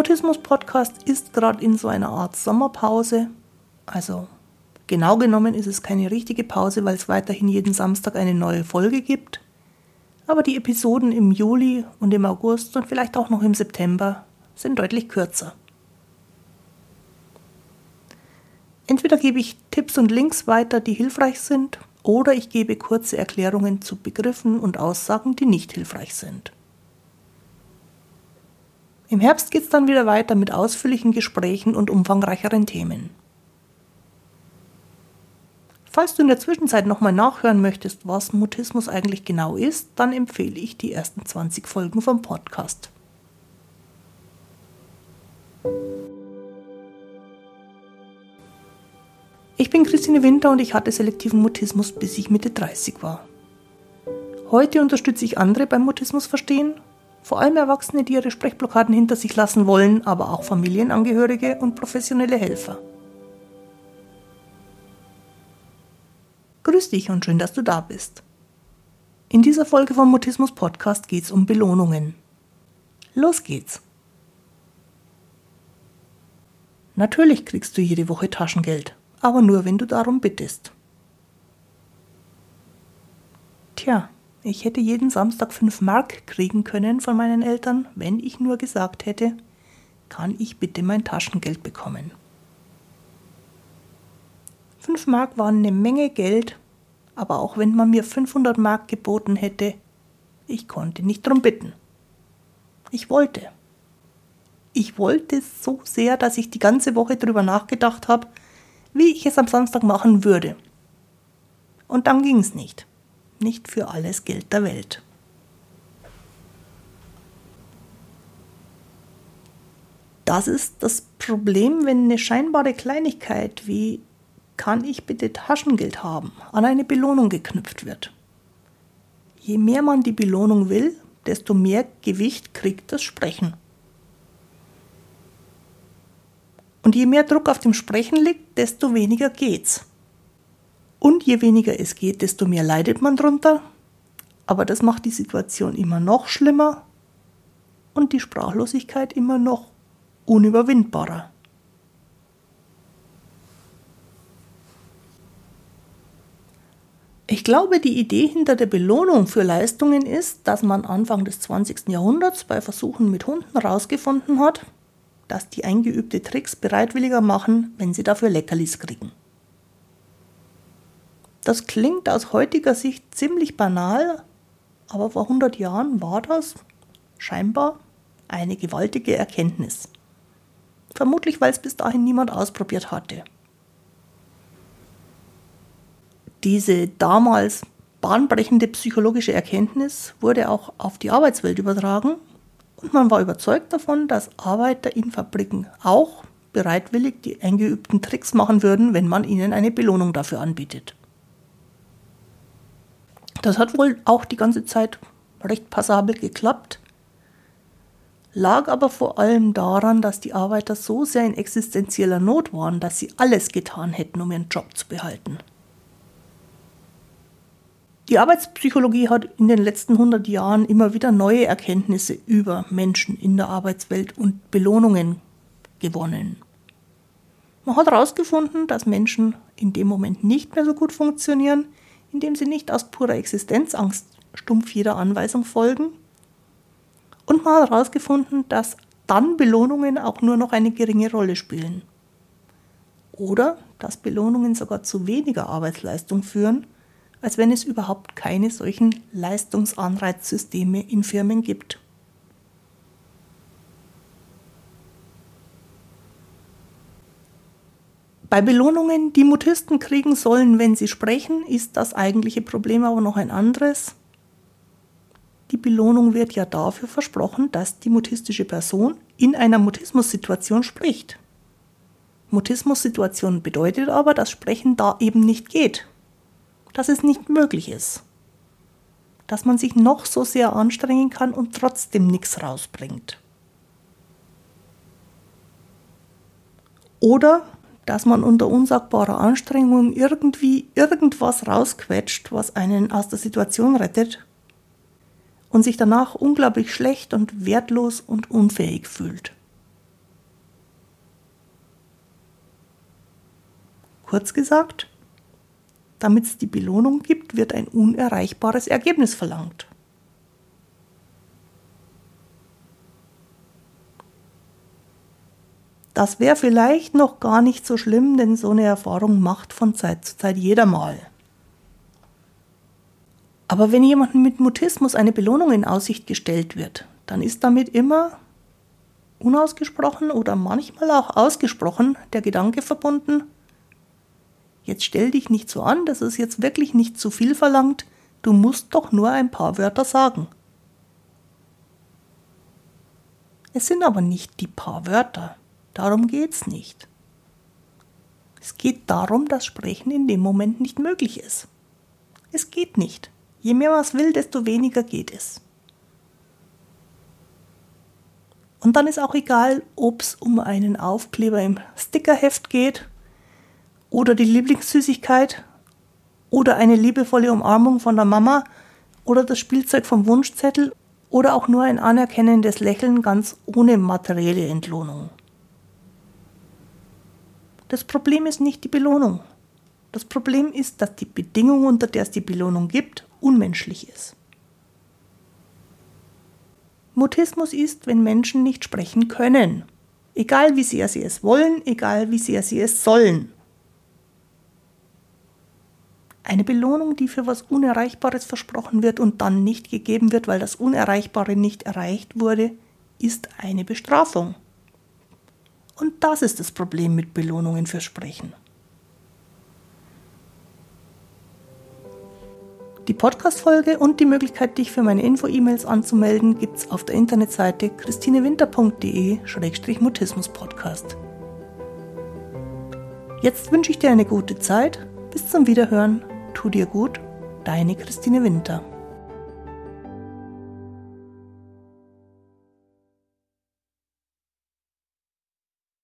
Mutismus-Podcast ist gerade in so einer Art Sommerpause. Also genau genommen ist es keine richtige Pause, weil es weiterhin jeden Samstag eine neue Folge gibt. Aber die Episoden im Juli und im August und vielleicht auch noch im September sind deutlich kürzer. Entweder gebe ich Tipps und Links weiter, die hilfreich sind, oder ich gebe kurze Erklärungen zu Begriffen und Aussagen, die nicht hilfreich sind. Im Herbst geht es dann wieder weiter mit ausführlichen Gesprächen und umfangreicheren Themen. Falls du in der Zwischenzeit nochmal nachhören möchtest, was Mutismus eigentlich genau ist, dann empfehle ich die ersten 20 Folgen vom Podcast. Ich bin Christine Winter und ich hatte selektiven Mutismus, bis ich Mitte 30 war. Heute unterstütze ich andere beim Mutismus verstehen, vor allem Erwachsene, die ihre Sprechblockaden hinter sich lassen wollen, aber auch Familienangehörige und professionelle Helfer. Grüß dich und schön, dass du da bist. In dieser Folge vom Mutismus Podcast geht es um Belohnungen. Los geht's! Natürlich kriegst du jede Woche Taschengeld aber nur wenn du darum bittest. Tja, ich hätte jeden Samstag fünf Mark kriegen können von meinen Eltern, wenn ich nur gesagt hätte, kann ich bitte mein Taschengeld bekommen. Fünf Mark waren eine Menge Geld, aber auch wenn man mir 500 Mark geboten hätte, ich konnte nicht drum bitten. Ich wollte. Ich wollte so sehr, dass ich die ganze Woche drüber nachgedacht habe, wie ich es am Samstag machen würde. Und dann ging es nicht. Nicht für alles Geld der Welt. Das ist das Problem, wenn eine scheinbare Kleinigkeit wie kann ich bitte Taschengeld haben an eine Belohnung geknüpft wird. Je mehr man die Belohnung will, desto mehr Gewicht kriegt das Sprechen. Und je mehr Druck auf dem Sprechen liegt, desto weniger geht's. Und je weniger es geht, desto mehr leidet man drunter. Aber das macht die Situation immer noch schlimmer und die Sprachlosigkeit immer noch unüberwindbarer. Ich glaube, die Idee hinter der Belohnung für Leistungen ist, dass man Anfang des 20. Jahrhunderts bei Versuchen mit Hunden herausgefunden hat, dass die eingeübte Tricks bereitwilliger machen, wenn sie dafür Leckerlis kriegen. Das klingt aus heutiger Sicht ziemlich banal, aber vor 100 Jahren war das scheinbar eine gewaltige Erkenntnis. Vermutlich, weil es bis dahin niemand ausprobiert hatte. Diese damals bahnbrechende psychologische Erkenntnis wurde auch auf die Arbeitswelt übertragen und man war überzeugt davon, dass Arbeiter in Fabriken auch bereitwillig die eingeübten Tricks machen würden, wenn man ihnen eine Belohnung dafür anbietet. Das hat wohl auch die ganze Zeit recht passabel geklappt, lag aber vor allem daran, dass die Arbeiter so sehr in existenzieller Not waren, dass sie alles getan hätten, um ihren Job zu behalten. Die Arbeitspsychologie hat in den letzten 100 Jahren immer wieder neue Erkenntnisse über Menschen in der Arbeitswelt und Belohnungen gewonnen. Man hat herausgefunden, dass Menschen in dem Moment nicht mehr so gut funktionieren, indem sie nicht aus purer Existenzangst stumpf jeder Anweisung folgen. Und hat herausgefunden, dass dann Belohnungen auch nur noch eine geringe Rolle spielen. Oder dass Belohnungen sogar zu weniger Arbeitsleistung führen als wenn es überhaupt keine solchen Leistungsanreizsysteme in Firmen gibt. Bei Belohnungen, die Mutisten kriegen sollen, wenn sie sprechen, ist das eigentliche Problem aber noch ein anderes. Die Belohnung wird ja dafür versprochen, dass die mutistische Person in einer Mutismus-Situation spricht. Mutismus-Situation bedeutet aber, dass Sprechen da eben nicht geht dass es nicht möglich ist. Dass man sich noch so sehr anstrengen kann und trotzdem nichts rausbringt. Oder dass man unter unsagbarer Anstrengung irgendwie irgendwas rausquetscht, was einen aus der Situation rettet und sich danach unglaublich schlecht und wertlos und unfähig fühlt. Kurz gesagt, damit es die Belohnung gibt, wird ein unerreichbares Ergebnis verlangt. Das wäre vielleicht noch gar nicht so schlimm, denn so eine Erfahrung macht von Zeit zu Zeit jeder mal. Aber wenn jemandem mit Mutismus eine Belohnung in Aussicht gestellt wird, dann ist damit immer unausgesprochen oder manchmal auch ausgesprochen der Gedanke verbunden, jetzt stell dich nicht so an, das ist jetzt wirklich nicht zu viel verlangt, du musst doch nur ein paar Wörter sagen. Es sind aber nicht die paar Wörter, darum geht's nicht. Es geht darum, dass Sprechen in dem Moment nicht möglich ist. Es geht nicht. Je mehr man es will, desto weniger geht es. Und dann ist auch egal, ob es um einen Aufkleber im Stickerheft geht oder die Lieblingssüßigkeit oder eine liebevolle Umarmung von der Mama oder das Spielzeug vom Wunschzettel oder auch nur ein anerkennendes Lächeln ganz ohne materielle Entlohnung. Das Problem ist nicht die Belohnung. Das Problem ist, dass die Bedingung, unter der es die Belohnung gibt, unmenschlich ist. Mutismus ist, wenn Menschen nicht sprechen können. Egal wie sehr sie es wollen, egal wie sehr sie es sollen. Eine Belohnung, die für was Unerreichbares versprochen wird und dann nicht gegeben wird, weil das Unerreichbare nicht erreicht wurde, ist eine Bestrafung. Und das ist das Problem mit Belohnungen fürs Sprechen. Die Podcast-Folge und die Möglichkeit, dich für meine Info-E-Mails anzumelden, gibt's auf der Internetseite christinewinter.de-mutismus-podcast. Jetzt wünsche ich dir eine gute Zeit. Bis zum Wiederhören. Tu dir gut. Deine Christine Winter.